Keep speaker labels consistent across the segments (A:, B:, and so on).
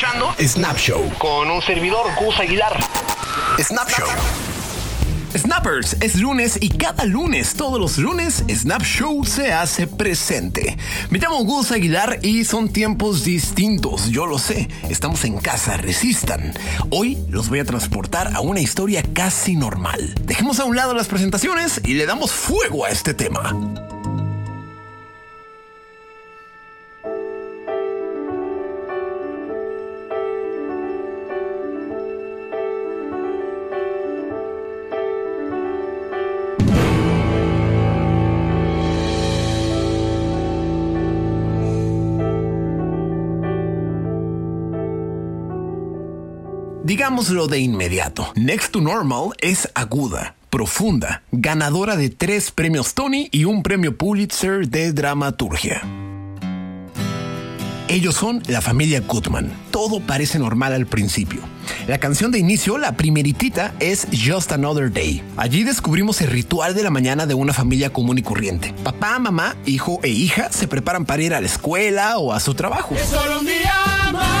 A: escuchando
B: Snap Show
A: con un servidor, Gus Aguilar.
B: Snap Show. Snappers, es lunes y cada lunes, todos los lunes, Snap Show se hace presente. Me llamo Gus Aguilar y son tiempos distintos, yo lo sé. Estamos en casa, resistan. Hoy los voy a transportar a una historia casi normal. Dejemos a un lado las presentaciones y le damos fuego a este tema. De inmediato, Next to Normal es aguda, profunda, ganadora de tres premios Tony y un premio Pulitzer de dramaturgia. Ellos son la familia Goodman. Todo parece normal al principio. La canción de inicio, la primeritita, es Just Another Day. Allí descubrimos el ritual de la mañana de una familia común y corriente. Papá, mamá, hijo e hija se preparan para ir a la escuela o a su trabajo.
C: Es solo un día más.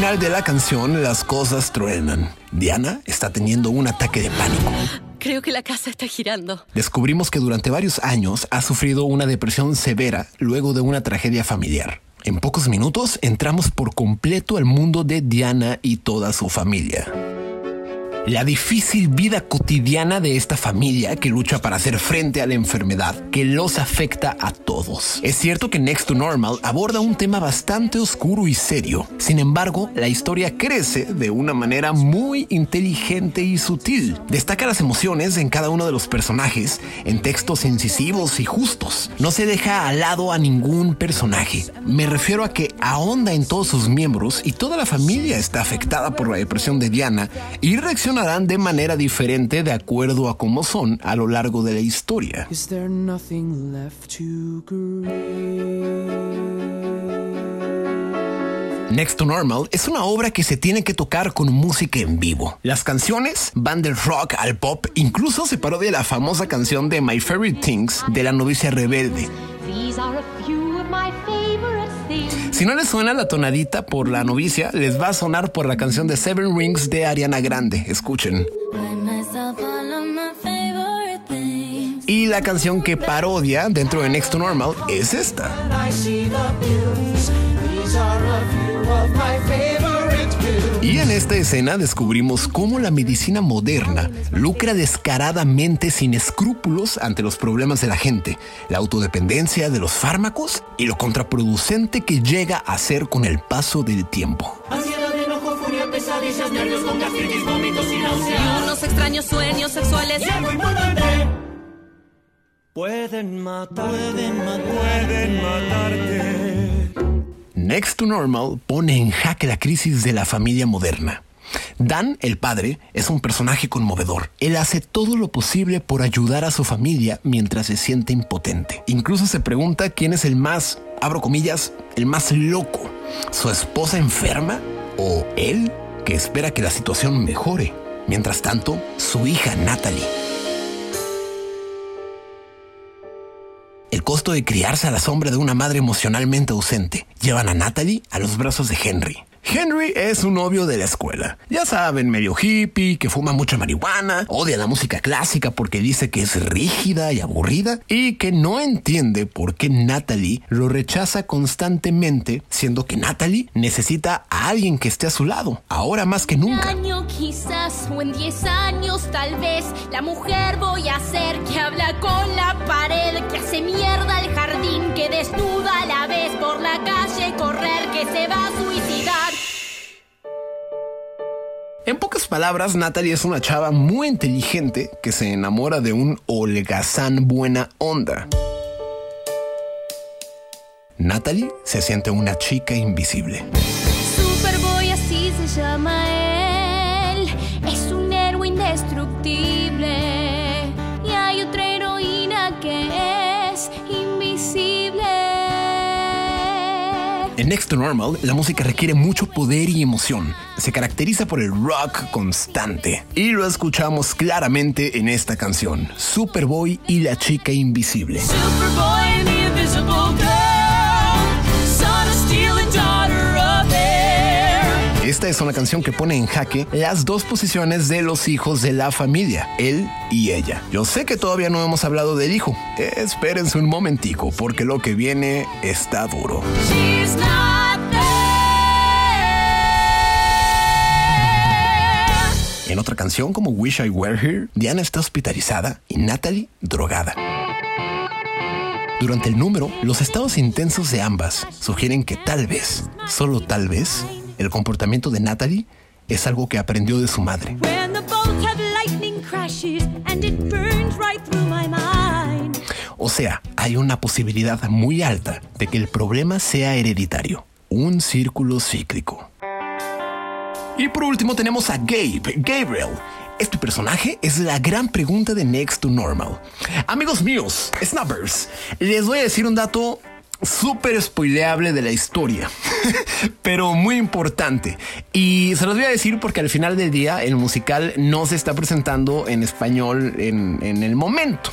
B: Final de la canción las cosas truenan. Diana está teniendo un ataque de pánico.
D: Creo que la casa está girando.
B: Descubrimos que durante varios años ha sufrido una depresión severa luego de una tragedia familiar. En pocos minutos entramos por completo al mundo de Diana y toda su familia. La difícil vida cotidiana de esta familia que lucha para hacer frente a la enfermedad que los afecta a todos. Es cierto que Next to Normal aborda un tema bastante oscuro y serio. Sin embargo, la historia crece de una manera muy inteligente y sutil. Destaca las emociones en cada uno de los personajes en textos incisivos y justos. No se deja al lado a ningún personaje. Me refiero a que ahonda en todos sus miembros y toda la familia está afectada por la depresión de Diana y reaccionarán de manera diferente de acuerdo a cómo son a lo largo de la historia.
C: Is there nothing left to grieve?
B: Next to Normal es una obra que se tiene que tocar con música en vivo. Las canciones van del rock al pop, incluso se parodia la famosa canción de My Favorite Things de la novicia rebelde.
E: These are a few of my favorite things.
B: Si no les suena la tonadita por la novicia, les va a sonar por la canción de Seven Rings de Ariana Grande. Escuchen. Y la canción que parodia dentro de Next to Normal es esta. En esta escena descubrimos cómo la medicina moderna lucra descaradamente sin escrúpulos ante los problemas de la gente, la autodependencia de los fármacos y lo contraproducente que llega a ser con el paso del tiempo.
C: Ansiedad, enojo, furia, pesadillas, nervios con gastritis, vómitos y náuseas.
D: Unos extraños sueños sexuales.
C: Y algo importante. Pueden matar, pueden matar, pueden matarte.
B: Next to Normal pone en jaque la crisis de la familia moderna. Dan, el padre, es un personaje conmovedor. Él hace todo lo posible por ayudar a su familia mientras se siente impotente. Incluso se pregunta quién es el más, abro comillas, el más loco. ¿Su esposa enferma? ¿O él que espera que la situación mejore? Mientras tanto, su hija Natalie. Costo de criarse a la sombra de una madre emocionalmente ausente llevan a Natalie a los brazos de Henry. Henry es un novio de la escuela. Ya saben, medio hippie, que fuma mucha marihuana, odia la música clásica porque dice que es rígida y aburrida y que no entiende por qué Natalie lo rechaza constantemente, siendo que Natalie necesita a alguien que esté a su lado, ahora más que nunca.
E: año quizás o en 10 años tal vez la mujer voy a ser que habla con la pared que hace mierda el jardín que desnuda a la vez por la calle correr que se va a suicidar
B: En pocas palabras, Natalie es una chava muy inteligente que se enamora de un holgazán buena onda. Natalie se siente una chica invisible.
E: Superboy así se llama él es un héroe indestructible invisible
B: Next to Normal, la música requiere mucho poder y emoción. Se caracteriza por el rock constante. Y lo escuchamos claramente en esta canción, Superboy y la chica invisible.
D: Superboy and the invisible.
B: Esta es una canción que pone en jaque las dos posiciones de los hijos de la familia, él y ella. Yo sé que todavía no hemos hablado del hijo. Espérense un momentico, porque lo que viene está duro. En otra canción como Wish I Were Here, Diana está hospitalizada y Natalie drogada. Durante el número, los estados intensos de ambas sugieren que tal vez, solo tal vez, el comportamiento de Natalie es algo que aprendió de su madre. O sea, hay una posibilidad muy alta de que el problema sea hereditario, un círculo cíclico. Y por último tenemos a Gabe, Gabriel. Este personaje es la gran pregunta de Next to Normal. Amigos míos, Snappers, les voy a decir un dato súper spoileable de la historia, pero muy importante. Y se los voy a decir porque al final del día el musical no se está presentando en español en, en el momento.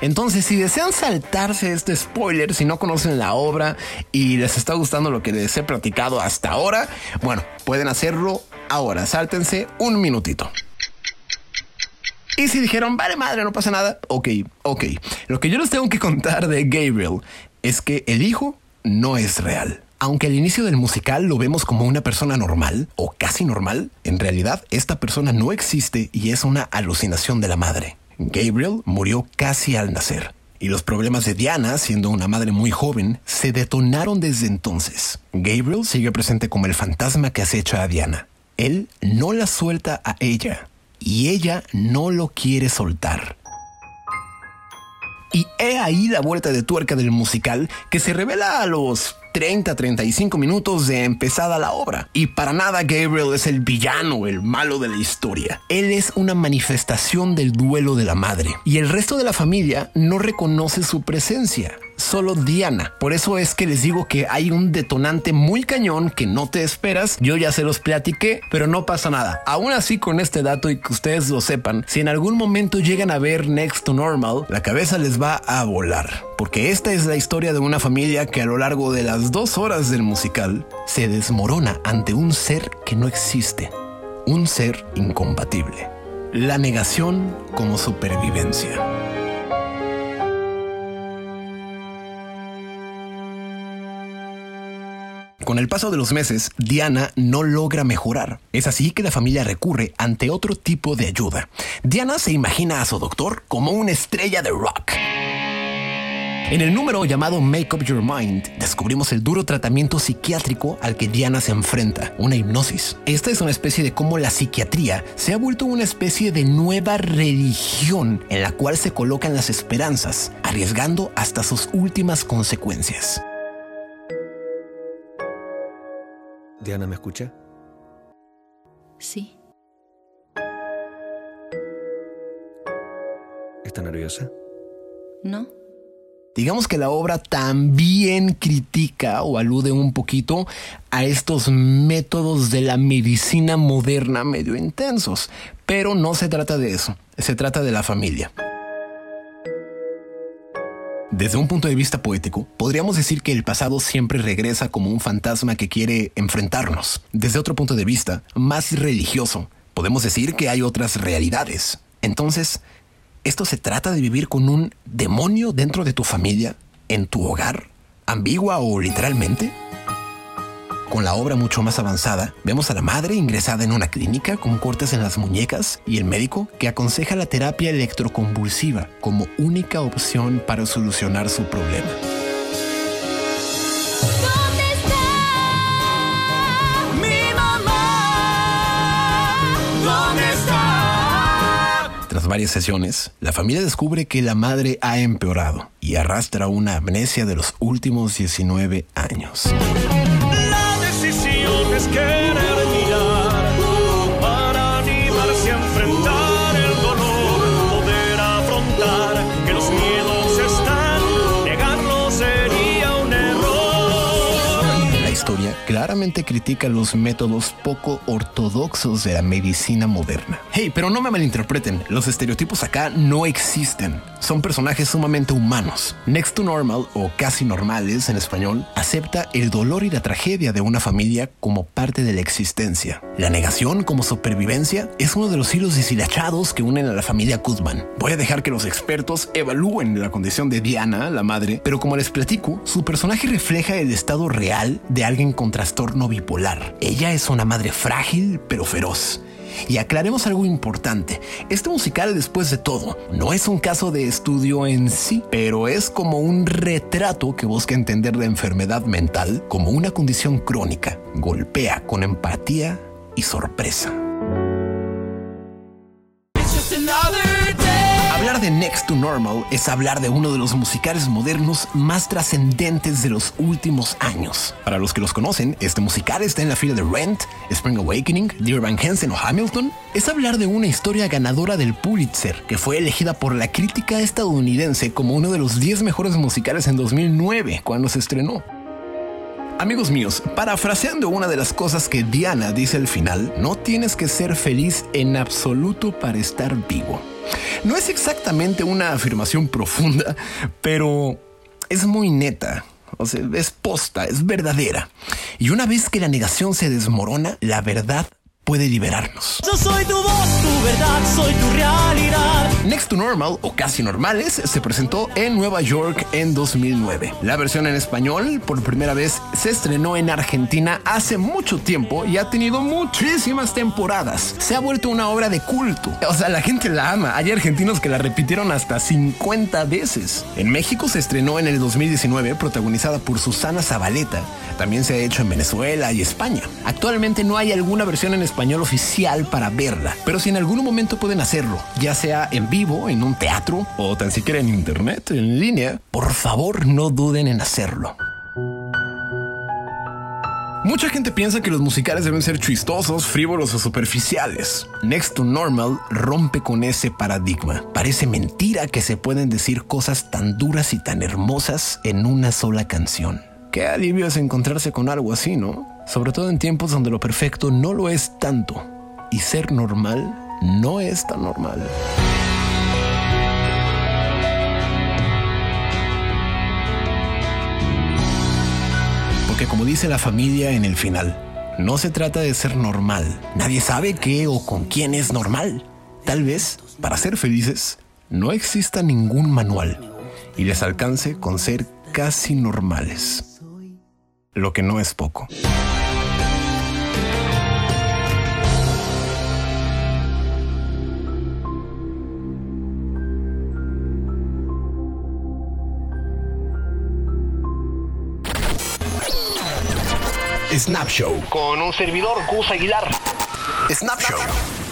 B: Entonces, si desean saltarse este spoiler, si no conocen la obra y les está gustando lo que les he platicado hasta ahora, bueno, pueden hacerlo ahora. Sáltense un minutito. Y si dijeron, vale madre, no pasa nada, ok, ok. Lo que yo les tengo que contar de Gabriel es que el hijo no es real. Aunque al inicio del musical lo vemos como una persona normal o casi normal, en realidad esta persona no existe y es una alucinación de la madre. Gabriel murió casi al nacer. Y los problemas de Diana, siendo una madre muy joven, se detonaron desde entonces. Gabriel sigue presente como el fantasma que acecha a Diana. Él no la suelta a ella y ella no lo quiere soltar. Y he ahí la vuelta de tuerca del musical que se revela a los 30-35 minutos de empezada la obra. Y para nada Gabriel es el villano, el malo de la historia. Él es una manifestación del duelo de la madre. Y el resto de la familia no reconoce su presencia. Solo Diana. Por eso es que les digo que hay un detonante muy cañón que no te esperas. Yo ya se los platiqué, pero no pasa nada. Aún así, con este dato y que ustedes lo sepan, si en algún momento llegan a ver Next to Normal, la cabeza les va a volar. Porque esta es la historia de una familia que a lo largo de las dos horas del musical se desmorona ante un ser que no existe. Un ser incompatible. La negación como supervivencia. Con el paso de los meses, Diana no logra mejorar. Es así que la familia recurre ante otro tipo de ayuda. Diana se imagina a su doctor como una estrella de rock. En el número llamado Make Up Your Mind, descubrimos el duro tratamiento psiquiátrico al que Diana se enfrenta, una hipnosis. Esta es una especie de cómo la psiquiatría se ha vuelto una especie de nueva religión en la cual se colocan las esperanzas, arriesgando hasta sus últimas consecuencias.
F: Diana, ¿me escucha?
D: Sí.
F: ¿Está nerviosa?
D: ¿No?
B: Digamos que la obra también critica o alude un poquito a estos métodos de la medicina moderna medio intensos, pero no se trata de eso, se trata de la familia. Desde un punto de vista poético, podríamos decir que el pasado siempre regresa como un fantasma que quiere enfrentarnos. Desde otro punto de vista, más religioso, podemos decir que hay otras realidades. Entonces, ¿esto se trata de vivir con un demonio dentro de tu familia, en tu hogar, ambigua o literalmente? Con la obra mucho más avanzada, vemos a la madre ingresada en una clínica con cortes en las muñecas y el médico que aconseja la terapia electroconvulsiva como única opción para solucionar su problema.
E: ¿Dónde está mi mamá? ¿Dónde está?
B: Tras varias sesiones, la familia descubre que la madre ha empeorado y arrastra una amnesia de los últimos 19 años.
G: Es querer mirar para animarse a enfrentar el dolor, poder afrontar que los miedos están, negarlo sería un error.
B: La historia claramente critica los métodos poco ortodoxos de la medicina moderna. Hey, pero no me malinterpreten, los estereotipos acá no existen. Son personajes sumamente humanos. Next to Normal, o casi normales en español, acepta el dolor y la tragedia de una familia como parte de la existencia. La negación como supervivencia es uno de los hilos deshilachados que unen a la familia Kuzman. Voy a dejar que los expertos evalúen la condición de Diana, la madre, pero como les platico, su personaje refleja el estado real de alguien con trastorno bipolar. Ella es una madre frágil pero feroz. Y aclaremos algo importante. Este musical, después de todo, no es un caso de estudio en sí, pero es como un retrato que busca entender la enfermedad mental como una condición crónica. Golpea con empatía y sorpresa. Hablar de Next to Normal es hablar de uno de los musicales modernos más trascendentes de los últimos años. Para los que los conocen, este musical está en la fila de Rent, Spring Awakening, Dear Van Hensen o Hamilton. Es hablar de una historia ganadora del Pulitzer, que fue elegida por la crítica estadounidense como uno de los 10 mejores musicales en 2009, cuando se estrenó. Amigos míos, parafraseando una de las cosas que Diana dice al final, no tienes que ser feliz en absoluto para estar vivo. No es exactamente una afirmación profunda, pero es muy neta. O sea, es posta, es verdadera. Y una vez que la negación se desmorona, la verdad puede liberarnos.
D: Yo soy tu voz, tu verdad, soy tu realidad.
B: Next to Normal o Casi Normales se presentó en Nueva York en 2009. La versión en español por primera vez se estrenó en Argentina hace mucho tiempo y ha tenido muchísimas temporadas. Se ha vuelto una obra de culto. O sea, la gente la ama. Hay argentinos que la repitieron hasta 50 veces. En México se estrenó en el 2019 protagonizada por Susana Zabaleta. También se ha hecho en Venezuela y España. Actualmente no hay alguna versión en español oficial para verla, pero si en algún momento pueden hacerlo, ya sea en vivo, en un teatro o tan siquiera en internet, en línea, por favor no duden en hacerlo. Mucha gente piensa que los musicales deben ser chistosos, frívolos o superficiales. Next to Normal rompe con ese paradigma. Parece mentira que se pueden decir cosas tan duras y tan hermosas en una sola canción. Qué alivio es encontrarse con algo así, ¿no? Sobre todo en tiempos donde lo perfecto no lo es tanto y ser normal no es tan normal. Porque como dice la familia en el final, no se trata de ser normal. Nadie sabe qué o con quién es normal. Tal vez, para ser felices, no exista ningún manual y les alcance con ser casi normales. Lo que no es poco. Snap Show.
A: Con un servidor, Gus Aguilar.
B: Snap Show.